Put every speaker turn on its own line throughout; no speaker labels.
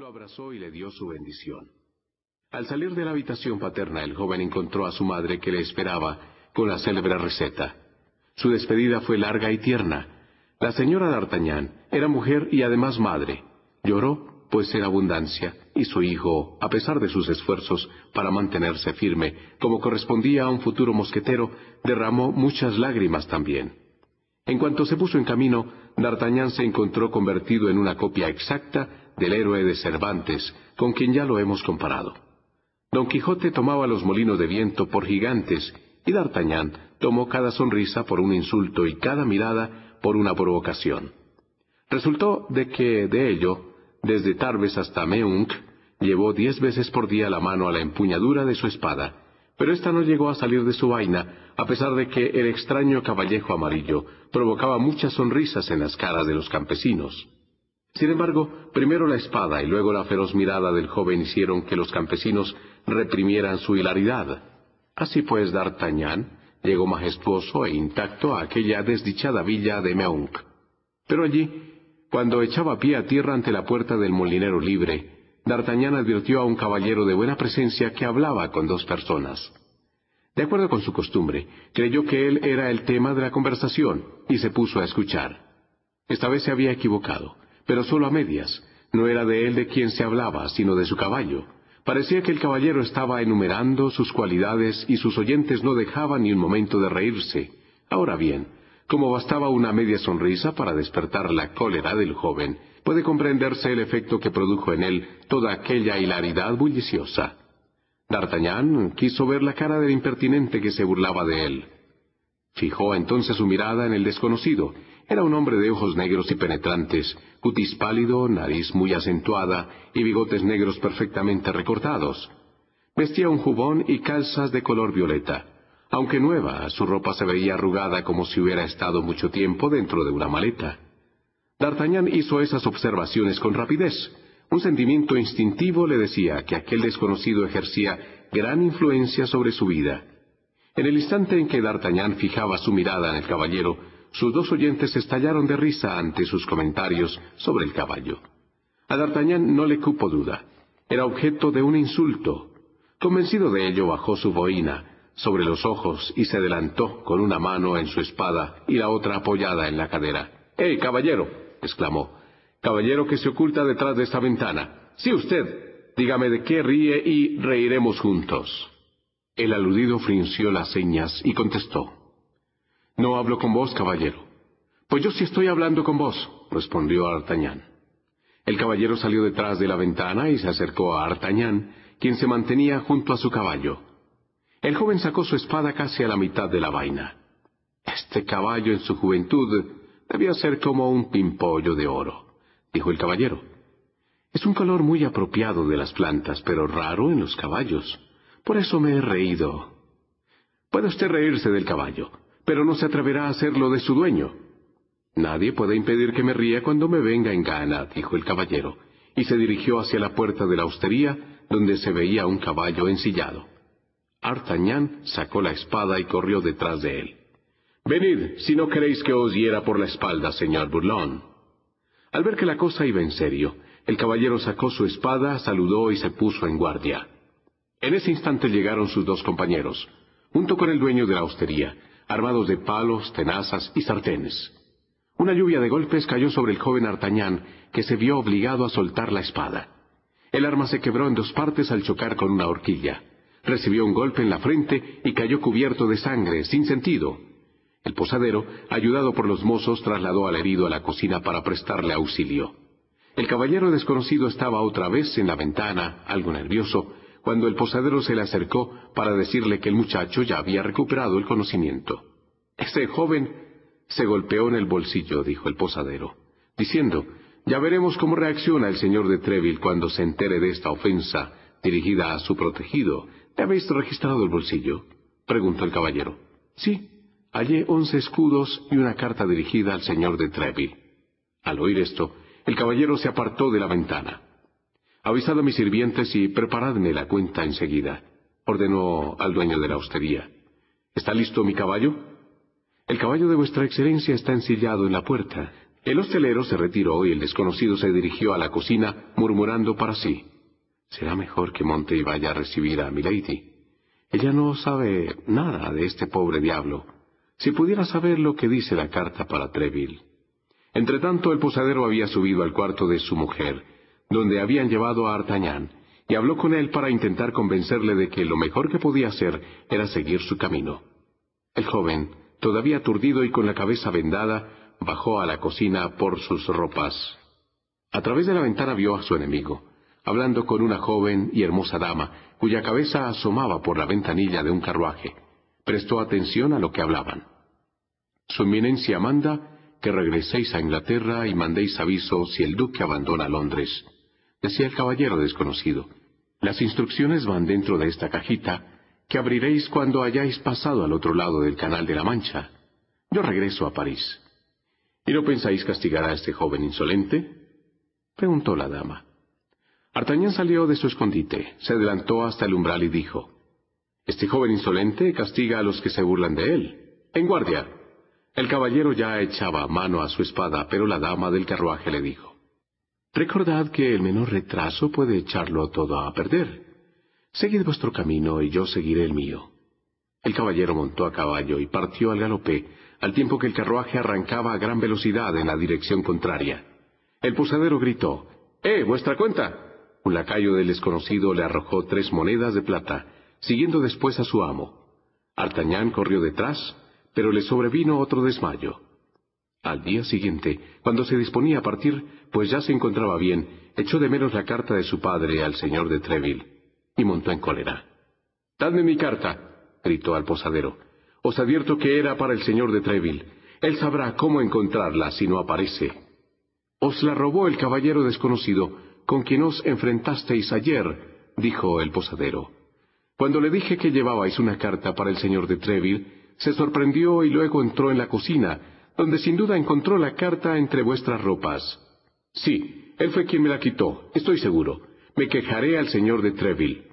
lo abrazó y le dio su bendición. Al salir de la habitación paterna, el joven encontró a su madre que le esperaba con la célebre receta. Su despedida fue larga y tierna. La señora D'Artagnan era mujer y además madre. Lloró, pues era abundancia, y su hijo, a pesar de sus esfuerzos para mantenerse firme, como correspondía a un futuro mosquetero, derramó muchas lágrimas también. En cuanto se puso en camino, D'Artagnan se encontró convertido en una copia exacta del héroe de Cervantes, con quien ya lo hemos comparado. Don Quijote tomaba los molinos de viento por gigantes, y D'Artagnan tomó cada sonrisa por un insulto y cada mirada por una provocación. Resultó de que, de ello, desde Tarbes hasta Meunk, llevó diez veces por día la mano a la empuñadura de su espada, pero ésta no llegó a salir de su vaina, a pesar de que el extraño caballejo amarillo provocaba muchas sonrisas en las caras de los campesinos. Sin embargo, primero la espada y luego la feroz mirada del joven hicieron que los campesinos reprimieran su hilaridad. Así pues, D'Artagnan llegó majestuoso e intacto a aquella desdichada villa de Meung. Pero allí, cuando echaba pie a tierra ante la puerta del molinero libre, D'Artagnan advirtió a un caballero de buena presencia que hablaba con dos personas. De acuerdo con su costumbre, creyó que él era el tema de la conversación y se puso a escuchar. Esta vez se había equivocado pero solo a medias. No era de él de quien se hablaba, sino de su caballo. Parecía que el caballero estaba enumerando sus cualidades y sus oyentes no dejaban ni un momento de reírse. Ahora bien, como bastaba una media sonrisa para despertar la cólera del joven, puede comprenderse el efecto que produjo en él toda aquella hilaridad bulliciosa. D'Artagnan quiso ver la cara del impertinente que se burlaba de él. Fijó entonces su mirada en el desconocido era un hombre de ojos negros y penetrantes, cutis pálido, nariz muy acentuada y bigotes negros perfectamente recortados. Vestía un jubón y calzas de color violeta. Aunque nueva, su ropa se veía arrugada como si hubiera estado mucho tiempo dentro de una maleta. D'Artagnan hizo esas observaciones con rapidez. Un sentimiento instintivo le decía que aquel desconocido ejercía gran influencia sobre su vida. En el instante en que D'Artagnan fijaba su mirada en el caballero, sus dos oyentes estallaron de risa ante sus comentarios sobre el caballo. A D'Artagnan no le cupo duda. Era objeto de un insulto. Convencido de ello, bajó su boina sobre los ojos y se adelantó con una mano en su espada y la otra apoyada en la cadera. ¡Eh, caballero! exclamó. Caballero que se oculta detrás de esta ventana. Sí, usted. Dígame de qué ríe y reiremos juntos. El aludido frunció las señas y contestó. No hablo con vos, caballero. Pues yo sí estoy hablando con vos, respondió Artañán. El caballero salió detrás de la ventana y se acercó a Artañán, quien se mantenía junto a su caballo. El joven sacó su espada casi a la mitad de la vaina. Este caballo en su juventud debía ser como un pimpollo de oro, dijo el caballero. Es un color muy apropiado de las plantas, pero raro en los caballos. Por eso me he reído. Puede usted reírse del caballo, pero no se atreverá a hacerlo de su dueño. Nadie puede impedir que me ría cuando me venga en gana, dijo el caballero, y se dirigió hacia la puerta de la hostería, donde se veía un caballo ensillado. Artañán sacó la espada y corrió detrás de él. Venid, si no queréis que os hiera por la espalda, señor Burlón. Al ver que la cosa iba en serio, el caballero sacó su espada, saludó y se puso en guardia. En ese instante llegaron sus dos compañeros, junto con el dueño de la hostería, armados de palos, tenazas y sartenes. Una lluvia de golpes cayó sobre el joven Artañán, que se vio obligado a soltar la espada. El arma se quebró en dos partes al chocar con una horquilla. Recibió un golpe en la frente y cayó cubierto de sangre, sin sentido. El posadero, ayudado por los mozos, trasladó al herido a la cocina para prestarle auxilio. El caballero desconocido estaba otra vez en la ventana, algo nervioso, cuando el posadero se le acercó para decirle que el muchacho ya había recuperado el conocimiento. Ese joven se golpeó en el bolsillo, dijo el posadero, diciendo, ya veremos cómo reacciona el señor de Treville cuando se entere de esta ofensa dirigida a su protegido. ¿Te habéis registrado el bolsillo? preguntó el caballero. Sí, hallé once escudos y una carta dirigida al señor de Treville. Al oír esto, el caballero se apartó de la ventana. Avisad a mis sirvientes y preparadme la cuenta enseguida, ordenó al dueño de la hostería. ¿Está listo mi caballo? El caballo de vuestra excelencia está ensillado en la puerta, El hostelero se retiró y el desconocido se dirigió a la cocina murmurando para sí. Será mejor que monte y vaya a recibir a Milady. Ella no sabe nada de este pobre diablo. Si pudiera saber lo que dice la carta para Treville. Entretanto, el posadero había subido al cuarto de su mujer, donde habían llevado a Artañán, y habló con él para intentar convencerle de que lo mejor que podía hacer era seguir su camino. El joven, todavía aturdido y con la cabeza vendada, bajó a la cocina por sus ropas. A través de la ventana vio a su enemigo, hablando con una joven y hermosa dama, cuya cabeza asomaba por la ventanilla de un carruaje. Prestó atención a lo que hablaban. Su eminencia manda que regreséis a Inglaterra y mandéis aviso si el duque abandona Londres, decía el caballero desconocido. Las instrucciones van dentro de esta cajita, que abriréis cuando hayáis pasado al otro lado del Canal de la Mancha. Yo regreso a París. ¿Y no pensáis castigar a este joven insolente? preguntó la dama. Artañán salió de su escondite, se adelantó hasta el umbral y dijo, Este joven insolente castiga a los que se burlan de él. En guardia. El caballero ya echaba mano a su espada, pero la dama del carruaje le dijo, Recordad que el menor retraso puede echarlo todo a perder. Seguid vuestro camino y yo seguiré el mío. El caballero montó a caballo y partió al galope, al tiempo que el carruaje arrancaba a gran velocidad en la dirección contraria. El posadero gritó, ¡Eh, vuestra cuenta! Un lacayo del desconocido le arrojó tres monedas de plata, siguiendo después a su amo. Artañán corrió detrás, pero le sobrevino otro desmayo. Al día siguiente, cuando se disponía a partir, pues ya se encontraba bien, echó de menos la carta de su padre al señor de Treville, y montó en cólera. Dadme mi carta, gritó al posadero. Os advierto que era para el señor de Treville. Él sabrá cómo encontrarla si no aparece. Os la robó el caballero desconocido, con quien os enfrentasteis ayer, dijo el posadero. Cuando le dije que llevabais una carta para el señor de Treville, se sorprendió y luego entró en la cocina, donde sin duda encontró la carta entre vuestras ropas. Sí, él fue quien me la quitó, estoy seguro. Me quejaré al señor de Treville.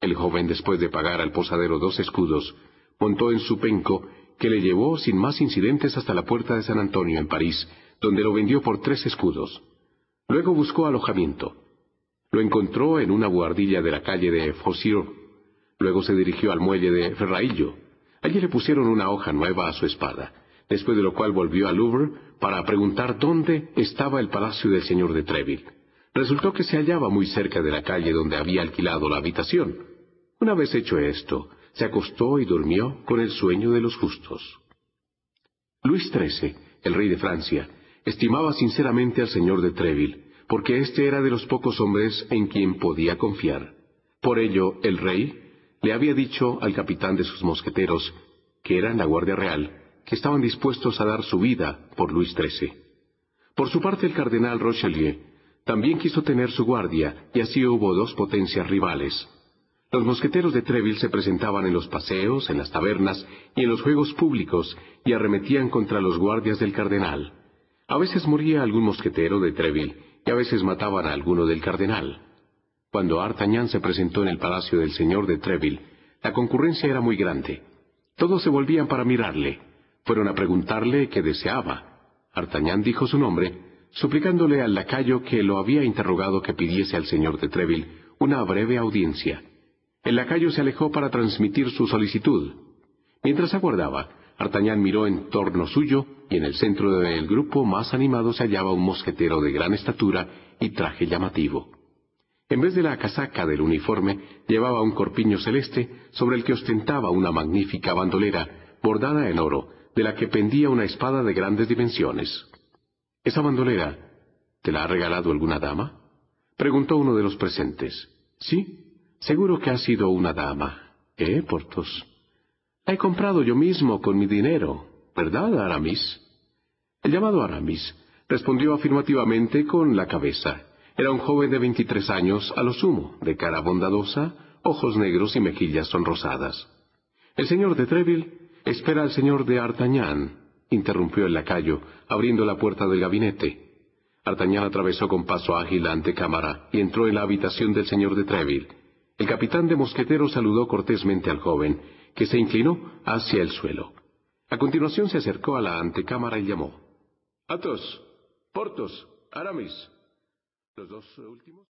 El joven, después de pagar al posadero dos escudos, montó en su penco, que le llevó sin más incidentes hasta la puerta de San Antonio en París, donde lo vendió por tres escudos. Luego buscó alojamiento. Lo encontró en una buhardilla de la calle de Fosir. Luego se dirigió al muelle de Ferraillo. Allí le pusieron una hoja nueva a su espada después de lo cual volvió al Louvre para preguntar dónde estaba el palacio del señor de Treville. Resultó que se hallaba muy cerca de la calle donde había alquilado la habitación. Una vez hecho esto, se acostó y durmió con el sueño de los justos. Luis XIII, el rey de Francia, estimaba sinceramente al señor de Treville, porque éste era de los pocos hombres en quien podía confiar. Por ello, el rey le había dicho al capitán de sus mosqueteros, que era en la Guardia Real, que estaban dispuestos a dar su vida por Luis XIII. Por su parte, el cardenal Rochelieu también quiso tener su guardia, y así hubo dos potencias rivales. Los mosqueteros de Treville se presentaban en los paseos, en las tabernas y en los juegos públicos y arremetían contra los guardias del cardenal. A veces moría algún mosquetero de Treville y a veces mataban a alguno del cardenal. Cuando Artagnan se presentó en el palacio del señor de Treville, la concurrencia era muy grande. Todos se volvían para mirarle. Fueron a preguntarle qué deseaba. Artañán dijo su nombre, suplicándole al lacayo que lo había interrogado que pidiese al señor de Treville una breve audiencia. El lacayo se alejó para transmitir su solicitud. Mientras aguardaba, Artañán miró en torno suyo y en el centro del grupo más animado se hallaba un mosquetero de gran estatura y traje llamativo. En vez de la casaca del uniforme, llevaba un corpiño celeste sobre el que ostentaba una magnífica bandolera bordada en oro, de la que pendía una espada de grandes dimensiones. ¿Esa bandolera te la ha regalado alguna dama? preguntó uno de los presentes. Sí, seguro que ha sido una dama. ¿Eh, Portos? La he comprado yo mismo con mi dinero, ¿verdad, Aramis? El llamado Aramis respondió afirmativamente con la cabeza. Era un joven de veintitrés años, a lo sumo, de cara bondadosa, ojos negros y mejillas sonrosadas. El señor de Treville Espera al señor de Artañán, interrumpió el lacayo, abriendo la puerta del gabinete. Artañán atravesó con paso ágil la antecámara y entró en la habitación del señor de Treville. El capitán de mosqueteros saludó cortésmente al joven, que se inclinó hacia el suelo. A continuación se acercó a la antecámara y llamó. Athos, Portos, Aramis. Los dos últimos.